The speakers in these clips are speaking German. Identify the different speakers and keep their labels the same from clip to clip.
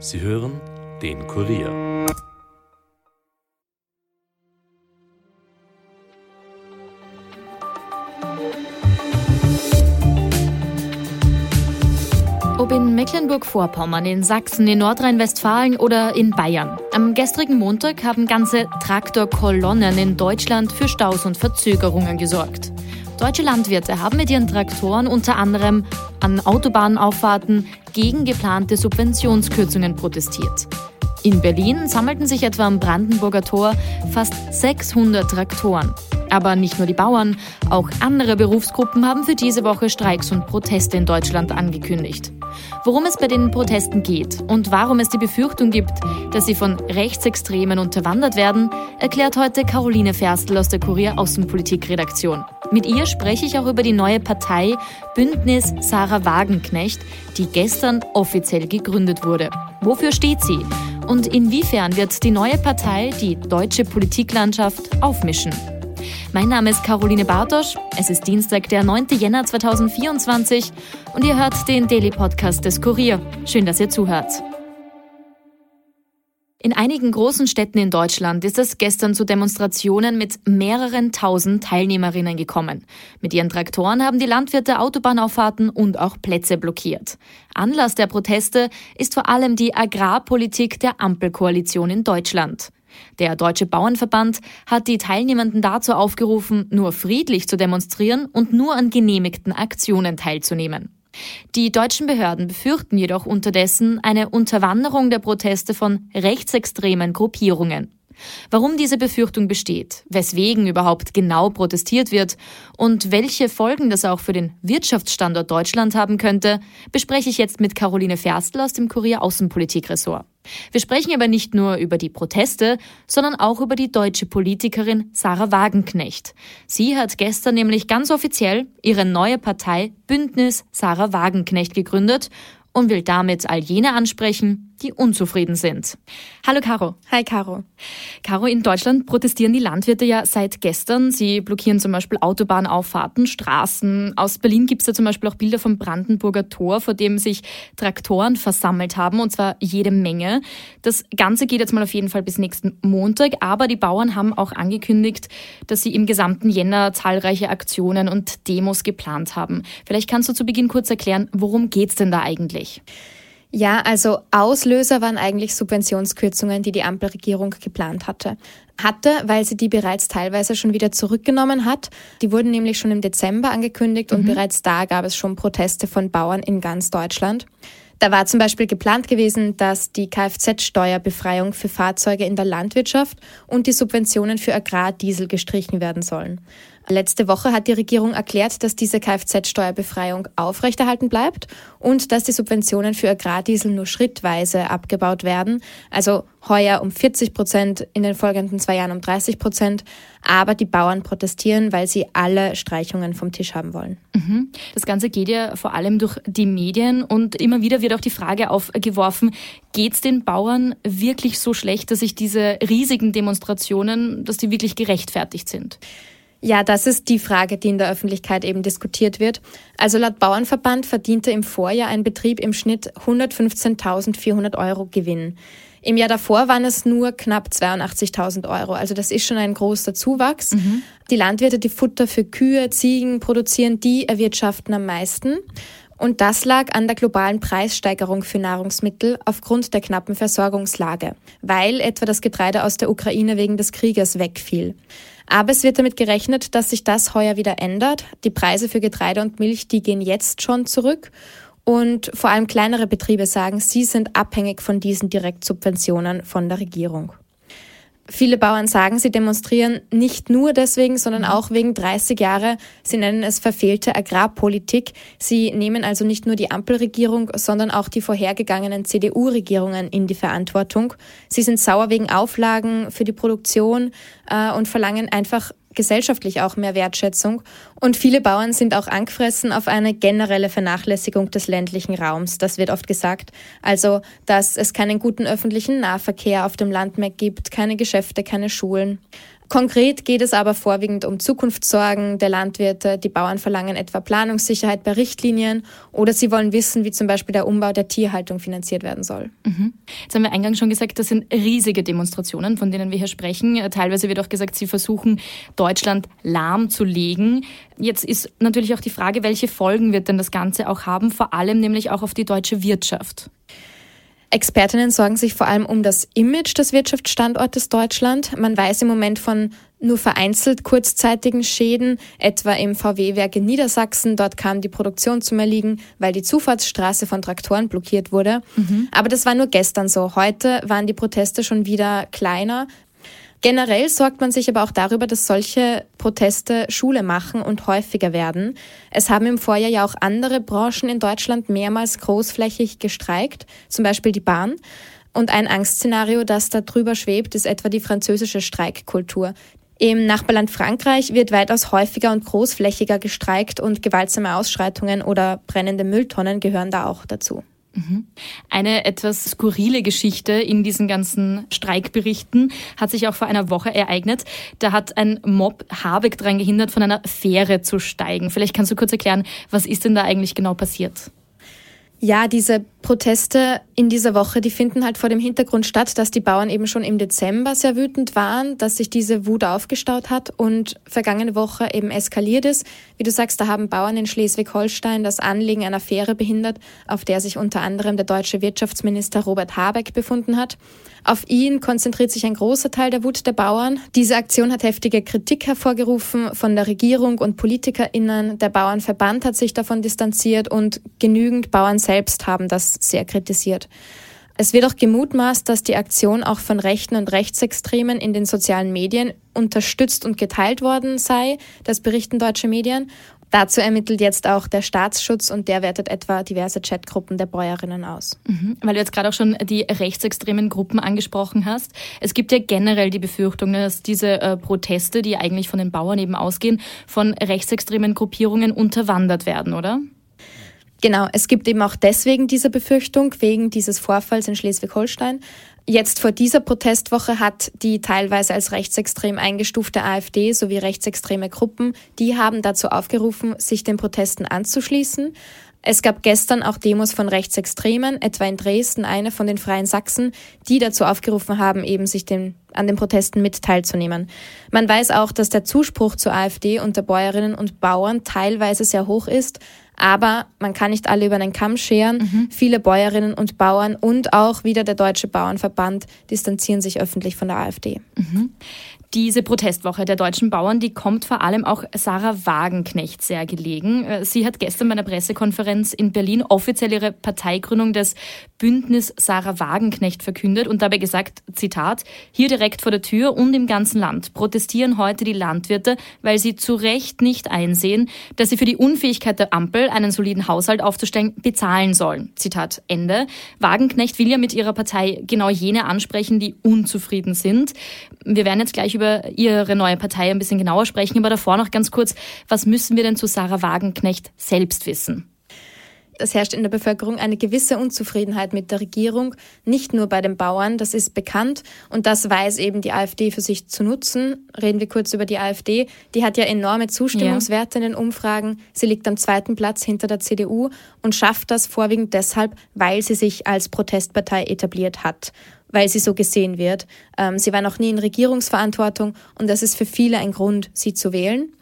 Speaker 1: Sie hören den Kurier.
Speaker 2: Ob in Mecklenburg-Vorpommern, in Sachsen, in Nordrhein-Westfalen oder in Bayern. Am gestrigen Montag haben ganze Traktorkolonnen in Deutschland für Staus und Verzögerungen gesorgt. Deutsche Landwirte haben mit ihren Traktoren unter anderem an Autobahnauffahrten gegen geplante Subventionskürzungen protestiert. In Berlin sammelten sich etwa am Brandenburger Tor fast 600 Traktoren. Aber nicht nur die Bauern, auch andere Berufsgruppen haben für diese Woche Streiks und Proteste in Deutschland angekündigt. Worum es bei den Protesten geht und warum es die Befürchtung gibt, dass sie von Rechtsextremen unterwandert werden, erklärt heute Caroline Ferstl aus der Kurier Außenpolitik-Redaktion. Mit ihr spreche ich auch über die neue Partei Bündnis Sarah Wagenknecht, die gestern offiziell gegründet wurde. Wofür steht sie? Und inwiefern wird die neue Partei die deutsche Politiklandschaft aufmischen? Mein Name ist Caroline Bartosch. Es ist Dienstag, der 9. Jänner 2024 und ihr hört den Daily Podcast des Kurier. Schön, dass ihr zuhört. In einigen großen Städten in Deutschland ist es gestern zu Demonstrationen mit mehreren tausend Teilnehmerinnen gekommen. Mit ihren Traktoren haben die Landwirte Autobahnauffahrten und auch Plätze blockiert. Anlass der Proteste ist vor allem die Agrarpolitik der Ampelkoalition in Deutschland. Der Deutsche Bauernverband hat die Teilnehmenden dazu aufgerufen, nur friedlich zu demonstrieren und nur an genehmigten Aktionen teilzunehmen. Die deutschen Behörden befürchten jedoch unterdessen eine Unterwanderung der Proteste von rechtsextremen Gruppierungen. Warum diese Befürchtung besteht, weswegen überhaupt genau protestiert wird und welche Folgen das auch für den Wirtschaftsstandort Deutschland haben könnte, bespreche ich jetzt mit Caroline Ferstl aus dem Kurier Außenpolitik-Ressort. Wir sprechen aber nicht nur über die Proteste, sondern auch über die deutsche Politikerin Sarah Wagenknecht. Sie hat gestern nämlich ganz offiziell ihre neue Partei Bündnis Sarah Wagenknecht gegründet und will damit all jene ansprechen, die unzufrieden sind. Hallo Caro.
Speaker 3: Hi Caro.
Speaker 2: Caro, in Deutschland protestieren die Landwirte ja seit gestern. Sie blockieren zum Beispiel Autobahnauffahrten, Straßen. Aus Berlin gibt es da zum Beispiel auch Bilder vom Brandenburger Tor, vor dem sich Traktoren versammelt haben, und zwar jede Menge. Das Ganze geht jetzt mal auf jeden Fall bis nächsten Montag, aber die Bauern haben auch angekündigt, dass sie im gesamten Jänner zahlreiche Aktionen und Demos geplant haben. Vielleicht kannst du zu Beginn kurz erklären, worum geht's denn da eigentlich?
Speaker 3: Ja, also Auslöser waren eigentlich Subventionskürzungen, die die Ampelregierung geplant hatte. Hatte, weil sie die bereits teilweise schon wieder zurückgenommen hat. Die wurden nämlich schon im Dezember angekündigt mhm. und bereits da gab es schon Proteste von Bauern in ganz Deutschland. Da war zum Beispiel geplant gewesen, dass die Kfz-Steuerbefreiung für Fahrzeuge in der Landwirtschaft und die Subventionen für Agrardiesel gestrichen werden sollen. Letzte Woche hat die Regierung erklärt, dass diese Kfz-Steuerbefreiung aufrechterhalten bleibt und dass die Subventionen für Agrardiesel nur schrittweise abgebaut werden. Also heuer um 40 Prozent, in den folgenden zwei Jahren um 30 Prozent. Aber die Bauern protestieren, weil sie alle Streichungen vom Tisch haben wollen.
Speaker 2: Mhm. Das Ganze geht ja vor allem durch die Medien und immer wieder wird auch die Frage aufgeworfen, geht es den Bauern wirklich so schlecht, dass sich diese riesigen Demonstrationen, dass die wirklich gerechtfertigt sind?
Speaker 3: Ja, das ist die Frage, die in der Öffentlichkeit eben diskutiert wird. Also laut Bauernverband verdiente im Vorjahr ein Betrieb im Schnitt 115.400 Euro Gewinn. Im Jahr davor waren es nur knapp 82.000 Euro. Also das ist schon ein großer Zuwachs. Mhm. Die Landwirte, die Futter für Kühe, Ziegen produzieren, die erwirtschaften am meisten. Und das lag an der globalen Preissteigerung für Nahrungsmittel aufgrund der knappen Versorgungslage, weil etwa das Getreide aus der Ukraine wegen des Krieges wegfiel. Aber es wird damit gerechnet, dass sich das heuer wieder ändert. Die Preise für Getreide und Milch, die gehen jetzt schon zurück. Und vor allem kleinere Betriebe sagen, sie sind abhängig von diesen Direktsubventionen von der Regierung. Viele Bauern sagen, sie demonstrieren nicht nur deswegen, sondern mhm. auch wegen 30 Jahre. Sie nennen es verfehlte Agrarpolitik. Sie nehmen also nicht nur die Ampelregierung, sondern auch die vorhergegangenen CDU-Regierungen in die Verantwortung. Sie sind sauer wegen Auflagen für die Produktion äh, und verlangen einfach gesellschaftlich auch mehr Wertschätzung. Und viele Bauern sind auch angefressen auf eine generelle Vernachlässigung des ländlichen Raums. Das wird oft gesagt. Also, dass es keinen guten öffentlichen Nahverkehr auf dem Land mehr gibt, keine Geschäfte, keine Schulen. Konkret geht es aber vorwiegend um Zukunftssorgen der Landwirte. Die Bauern verlangen etwa Planungssicherheit bei Richtlinien oder sie wollen wissen, wie zum Beispiel der Umbau der Tierhaltung finanziert werden soll.
Speaker 2: Mhm. Jetzt haben wir eingangs schon gesagt, das sind riesige Demonstrationen, von denen wir hier sprechen. Teilweise wird auch gesagt, sie versuchen, Deutschland lahmzulegen. Jetzt ist natürlich auch die Frage, welche Folgen wird denn das Ganze auch haben, vor allem nämlich auch auf die deutsche Wirtschaft.
Speaker 3: Expertinnen sorgen sich vor allem um das Image des Wirtschaftsstandortes Deutschland. Man weiß im Moment von nur vereinzelt kurzzeitigen Schäden, etwa im VW-Werk in Niedersachsen. Dort kam die Produktion zum Erliegen, weil die Zufahrtsstraße von Traktoren blockiert wurde. Mhm. Aber das war nur gestern so. Heute waren die Proteste schon wieder kleiner. Generell sorgt man sich aber auch darüber, dass solche Proteste Schule machen und häufiger werden. Es haben im Vorjahr ja auch andere Branchen in Deutschland mehrmals großflächig gestreikt, zum Beispiel die Bahn. Und ein Angstszenario, das da drüber schwebt, ist etwa die französische Streikkultur. Im Nachbarland Frankreich wird weitaus häufiger und großflächiger gestreikt und gewaltsame Ausschreitungen oder brennende Mülltonnen gehören da auch dazu.
Speaker 2: Eine etwas skurrile Geschichte in diesen ganzen Streikberichten hat sich auch vor einer Woche ereignet. Da hat ein Mob Habeck daran gehindert, von einer Fähre zu steigen. Vielleicht kannst du kurz erklären, was ist denn da eigentlich genau passiert?
Speaker 3: Ja, diese Proteste in dieser Woche, die finden halt vor dem Hintergrund statt, dass die Bauern eben schon im Dezember sehr wütend waren, dass sich diese Wut aufgestaut hat und vergangene Woche eben eskaliert ist. Wie du sagst, da haben Bauern in Schleswig-Holstein das Anlegen einer Fähre behindert, auf der sich unter anderem der deutsche Wirtschaftsminister Robert Habeck befunden hat. Auf ihn konzentriert sich ein großer Teil der Wut der Bauern. Diese Aktion hat heftige Kritik hervorgerufen von der Regierung und PolitikerInnen. Der Bauernverband hat sich davon distanziert und genügend Bauern selbst haben das sehr kritisiert. Es wird auch gemutmaßt, dass die Aktion auch von Rechten und Rechtsextremen in den sozialen Medien unterstützt und geteilt worden sei. Das berichten deutsche Medien. Dazu ermittelt jetzt auch der Staatsschutz und der wertet etwa diverse Chatgruppen der Bäuerinnen aus.
Speaker 2: Mhm, weil du jetzt gerade auch schon die rechtsextremen Gruppen angesprochen hast. Es gibt ja generell die Befürchtung, dass diese äh, Proteste, die eigentlich von den Bauern eben ausgehen, von rechtsextremen Gruppierungen unterwandert werden, oder?
Speaker 3: Genau, es gibt eben auch deswegen diese Befürchtung, wegen dieses Vorfalls in Schleswig-Holstein. Jetzt vor dieser Protestwoche hat die teilweise als rechtsextrem eingestufte AfD sowie rechtsextreme Gruppen, die haben dazu aufgerufen, sich den Protesten anzuschließen. Es gab gestern auch Demos von Rechtsextremen, etwa in Dresden eine von den Freien Sachsen, die dazu aufgerufen haben, eben sich den, an den Protesten mit teilzunehmen. Man weiß auch, dass der Zuspruch zur AfD unter Bäuerinnen und Bauern teilweise sehr hoch ist, aber man kann nicht alle über einen Kamm scheren. Mhm. Viele Bäuerinnen und Bauern und auch wieder der Deutsche Bauernverband distanzieren sich öffentlich von der AfD.
Speaker 2: Mhm. Diese Protestwoche der deutschen Bauern, die kommt vor allem auch Sarah Wagenknecht sehr gelegen. Äh, sie hat gestern bei einer Pressekonferenz in Berlin offiziell ihre Parteigründung des Bündnis Sarah Wagenknecht verkündet und dabei gesagt, Zitat, hier direkt vor der Tür und im ganzen Land protestieren heute die Landwirte, weil sie zu Recht nicht einsehen, dass sie für die Unfähigkeit der Ampel, einen soliden Haushalt aufzustellen, bezahlen sollen. Zitat Ende. Wagenknecht will ja mit ihrer Partei genau jene ansprechen, die unzufrieden sind. Wir werden jetzt gleich über Ihre neue Partei ein bisschen genauer sprechen, aber davor noch ganz kurz, was müssen wir denn zu Sarah Wagenknecht selbst wissen?
Speaker 3: Es herrscht in der Bevölkerung eine gewisse Unzufriedenheit mit der Regierung, nicht nur bei den Bauern, das ist bekannt und das weiß eben die AfD für sich zu nutzen. Reden wir kurz über die AfD. Die hat ja enorme Zustimmungswerte ja. in den Umfragen. Sie liegt am zweiten Platz hinter der CDU und schafft das vorwiegend deshalb, weil sie sich als Protestpartei etabliert hat weil sie so gesehen wird. Ähm, sie war noch nie in Regierungsverantwortung und das ist für viele ein Grund, sie zu wählen.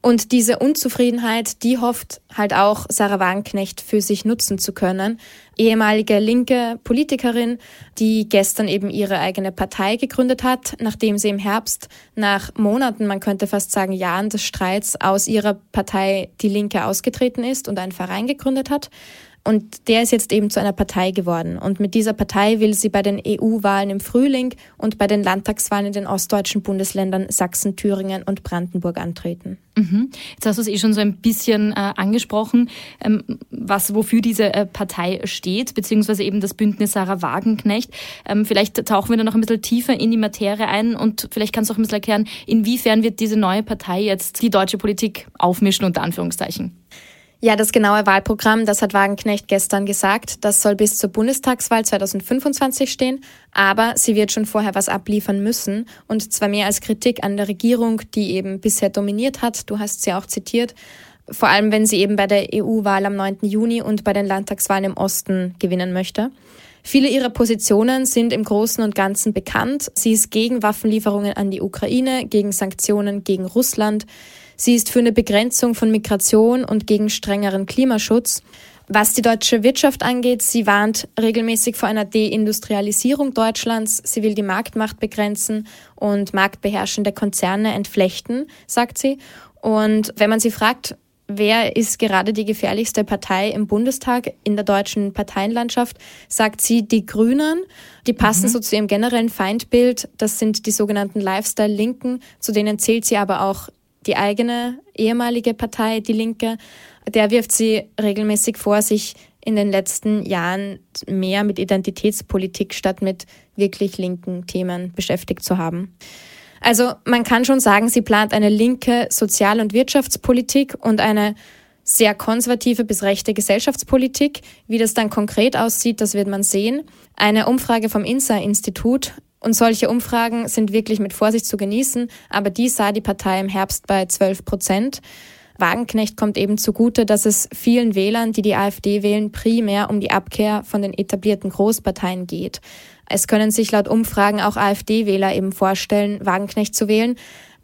Speaker 3: Und diese Unzufriedenheit, die hofft halt auch Sarah Wagenknecht für sich nutzen zu können. Ehemalige linke Politikerin, die gestern eben ihre eigene Partei gegründet hat, nachdem sie im Herbst nach Monaten, man könnte fast sagen Jahren des Streits aus ihrer Partei Die Linke ausgetreten ist und einen Verein gegründet hat. Und der ist jetzt eben zu einer Partei geworden. Und mit dieser Partei will sie bei den EU-Wahlen im Frühling und bei den Landtagswahlen in den ostdeutschen Bundesländern Sachsen, Thüringen und Brandenburg antreten.
Speaker 2: Mhm. Jetzt hast du es eh schon so ein bisschen äh, angesprochen, ähm, was wofür diese äh, Partei steht, beziehungsweise eben das Bündnis Sarah Wagenknecht. Ähm, vielleicht tauchen wir da noch ein bisschen tiefer in die Materie ein und vielleicht kannst du auch ein bisschen erklären, inwiefern wird diese neue Partei jetzt die deutsche Politik aufmischen, unter Anführungszeichen.
Speaker 3: Ja, das genaue Wahlprogramm, das hat Wagenknecht gestern gesagt, das soll bis zur Bundestagswahl 2025 stehen, aber sie wird schon vorher was abliefern müssen und zwar mehr als Kritik an der Regierung, die eben bisher dominiert hat. Du hast sie auch zitiert, vor allem wenn sie eben bei der EU-Wahl am 9. Juni und bei den Landtagswahlen im Osten gewinnen möchte. Viele ihrer Positionen sind im Großen und Ganzen bekannt. Sie ist gegen Waffenlieferungen an die Ukraine, gegen Sanktionen gegen Russland. Sie ist für eine Begrenzung von Migration und gegen strengeren Klimaschutz. Was die deutsche Wirtschaft angeht, sie warnt regelmäßig vor einer Deindustrialisierung Deutschlands. Sie will die Marktmacht begrenzen und marktbeherrschende Konzerne entflechten, sagt sie. Und wenn man sie fragt, wer ist gerade die gefährlichste Partei im Bundestag in der deutschen Parteienlandschaft, sagt sie die Grünen. Die passen mhm. so zu ihrem generellen Feindbild. Das sind die sogenannten Lifestyle-Linken. Zu denen zählt sie aber auch die eigene ehemalige Partei, die Linke, der wirft sie regelmäßig vor, sich in den letzten Jahren mehr mit Identitätspolitik statt mit wirklich linken Themen beschäftigt zu haben. Also man kann schon sagen, sie plant eine linke Sozial- und Wirtschaftspolitik und eine sehr konservative bis rechte Gesellschaftspolitik. Wie das dann konkret aussieht, das wird man sehen. Eine Umfrage vom INSA-Institut und solche Umfragen sind wirklich mit Vorsicht zu genießen, aber die sah die Partei im Herbst bei 12 Prozent. Wagenknecht kommt eben zugute, dass es vielen Wählern, die die AfD wählen, primär um die Abkehr von den etablierten Großparteien geht. Es können sich laut Umfragen auch AfD-Wähler eben vorstellen, Wagenknecht zu wählen.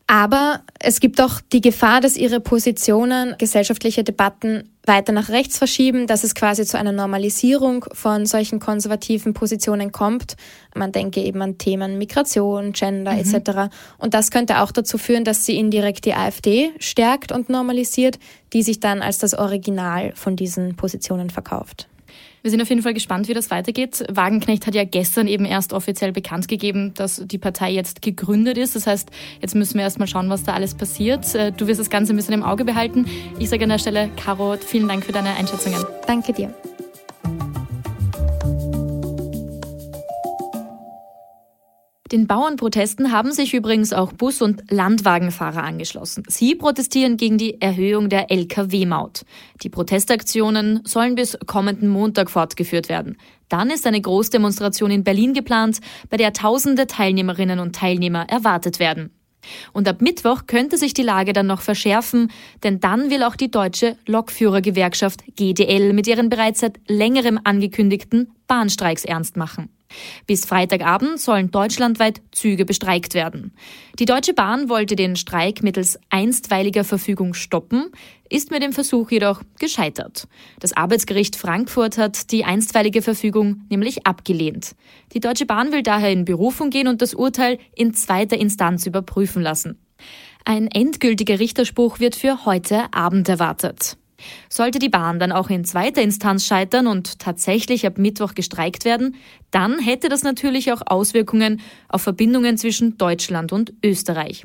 Speaker 3: Aber es gibt auch die Gefahr, dass ihre Positionen gesellschaftliche Debatten weiter nach rechts verschieben, dass es quasi zu einer Normalisierung von solchen konservativen Positionen kommt. Man denke eben an Themen Migration, Gender mhm. etc. Und das könnte auch dazu führen, dass sie indirekt die AfD stärkt und normalisiert, die sich dann als das Original von diesen Positionen verkauft.
Speaker 2: Wir sind auf jeden Fall gespannt, wie das weitergeht. Wagenknecht hat ja gestern eben erst offiziell bekannt gegeben, dass die Partei jetzt gegründet ist. Das heißt, jetzt müssen wir erst mal schauen, was da alles passiert. Äh, du wirst das Ganze ein bisschen im Auge behalten. Ich sage an der Stelle, Caro, vielen Dank für deine Einschätzungen.
Speaker 3: Danke dir.
Speaker 2: Den Bauernprotesten haben sich übrigens auch Bus- und Landwagenfahrer angeschlossen. Sie protestieren gegen die Erhöhung der Lkw-Maut. Die Protestaktionen sollen bis kommenden Montag fortgeführt werden. Dann ist eine Großdemonstration in Berlin geplant, bei der tausende Teilnehmerinnen und Teilnehmer erwartet werden. Und ab Mittwoch könnte sich die Lage dann noch verschärfen, denn dann will auch die deutsche Lokführergewerkschaft GDL mit ihren bereits seit längerem angekündigten Bahnstreiks ernst machen. Bis Freitagabend sollen deutschlandweit Züge bestreikt werden. Die Deutsche Bahn wollte den Streik mittels einstweiliger Verfügung stoppen, ist mit dem Versuch jedoch gescheitert. Das Arbeitsgericht Frankfurt hat die einstweilige Verfügung nämlich abgelehnt. Die Deutsche Bahn will daher in Berufung gehen und das Urteil in zweiter Instanz überprüfen lassen. Ein endgültiger Richterspruch wird für heute Abend erwartet. Sollte die Bahn dann auch in zweiter Instanz scheitern und tatsächlich ab Mittwoch gestreikt werden, dann hätte das natürlich auch Auswirkungen auf Verbindungen zwischen Deutschland und Österreich.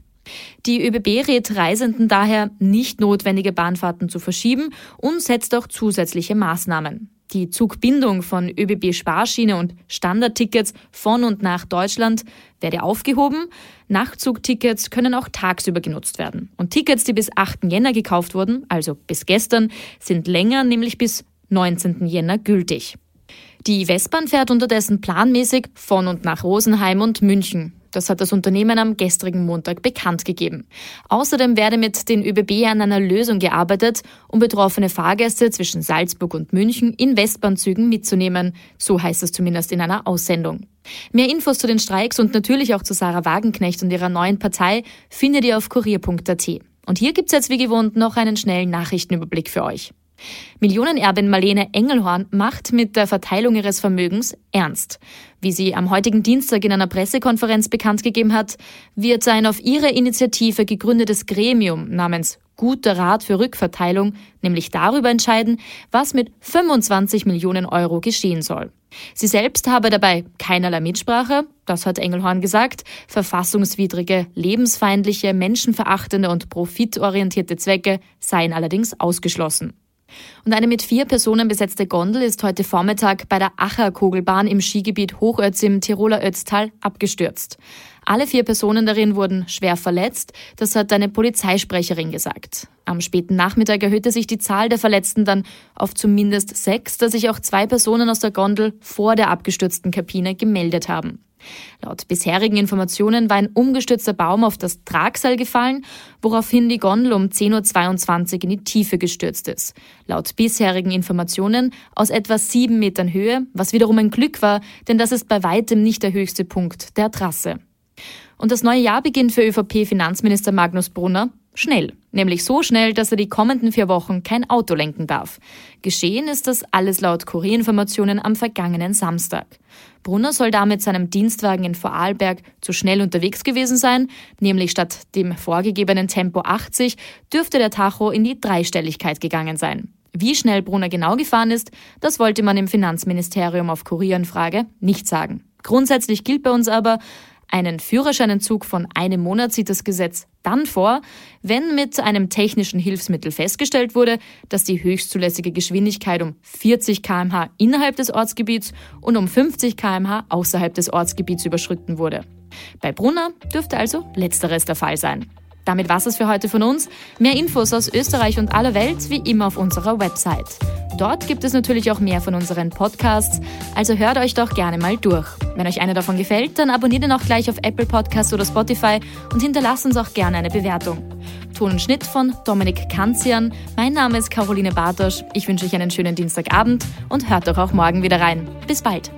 Speaker 2: Die ÖBB rät Reisenden daher, nicht notwendige Bahnfahrten zu verschieben und setzt auch zusätzliche Maßnahmen. Die Zugbindung von ÖBB Sparschiene und Standardtickets von und nach Deutschland werde aufgehoben. Nachtzugtickets können auch tagsüber genutzt werden. Und Tickets, die bis 8. Jänner gekauft wurden, also bis gestern, sind länger, nämlich bis 19. Jänner gültig. Die Westbahn fährt unterdessen planmäßig von und nach Rosenheim und München. Das hat das Unternehmen am gestrigen Montag bekannt gegeben. Außerdem werde mit den ÖBB an einer Lösung gearbeitet, um betroffene Fahrgäste zwischen Salzburg und München in Westbahnzügen mitzunehmen. So heißt es zumindest in einer Aussendung. Mehr Infos zu den Streiks und natürlich auch zu Sarah Wagenknecht und ihrer neuen Partei findet ihr auf kurier.at. Und hier gibt's jetzt wie gewohnt noch einen schnellen Nachrichtenüberblick für euch. Millionenerbin Marlene Engelhorn macht mit der Verteilung ihres Vermögens ernst. Wie sie am heutigen Dienstag in einer Pressekonferenz bekannt gegeben hat, wird ein auf ihre Initiative gegründetes Gremium namens Guter Rat für Rückverteilung nämlich darüber entscheiden, was mit 25 Millionen Euro geschehen soll. Sie selbst habe dabei keinerlei Mitsprache, das hat Engelhorn gesagt, verfassungswidrige, lebensfeindliche, menschenverachtende und profitorientierte Zwecke seien allerdings ausgeschlossen. Und eine mit vier Personen besetzte Gondel ist heute Vormittag bei der Acherkogelbahn im Skigebiet Hochötz im Tiroler Ötztal abgestürzt. Alle vier Personen darin wurden schwer verletzt, das hat eine Polizeisprecherin gesagt. Am späten Nachmittag erhöhte sich die Zahl der Verletzten dann auf zumindest sechs, da sich auch zwei Personen aus der Gondel vor der abgestürzten Kabine gemeldet haben. Laut bisherigen Informationen war ein umgestürzter Baum auf das Tragseil gefallen, woraufhin die Gondel um 10.22 Uhr in die Tiefe gestürzt ist. Laut bisherigen Informationen aus etwa sieben Metern Höhe, was wiederum ein Glück war, denn das ist bei weitem nicht der höchste Punkt der Trasse. Und das neue Jahr beginnt für ÖVP-Finanzminister Magnus Brunner schnell. Nämlich so schnell, dass er die kommenden vier Wochen kein Auto lenken darf. Geschehen ist das alles laut Kurierinformationen am vergangenen Samstag. Brunner soll damit seinem Dienstwagen in Vorarlberg zu schnell unterwegs gewesen sein, nämlich statt dem vorgegebenen Tempo 80 dürfte der Tacho in die Dreistelligkeit gegangen sein. Wie schnell Brunner genau gefahren ist, das wollte man im Finanzministerium auf Kurierenfrage nicht sagen. Grundsätzlich gilt bei uns aber, einen Führerscheinentzug von einem Monat sieht das Gesetz dann vor, wenn mit einem technischen Hilfsmittel festgestellt wurde, dass die höchstzulässige Geschwindigkeit um 40 kmh innerhalb des Ortsgebiets und um 50 kmh außerhalb des Ortsgebiets überschritten wurde. Bei Brunner dürfte also letzteres der Fall sein. Damit war's es für heute von uns. Mehr Infos aus Österreich und aller Welt wie immer auf unserer Website. Dort gibt es natürlich auch mehr von unseren Podcasts, also hört euch doch gerne mal durch. Wenn euch einer davon gefällt, dann abonniert ihn auch gleich auf Apple Podcasts oder Spotify und hinterlasst uns auch gerne eine Bewertung. Ton und Schnitt von Dominik Kanzian. Mein Name ist Caroline Bartosch. Ich wünsche euch einen schönen Dienstagabend und hört doch auch morgen wieder rein. Bis bald.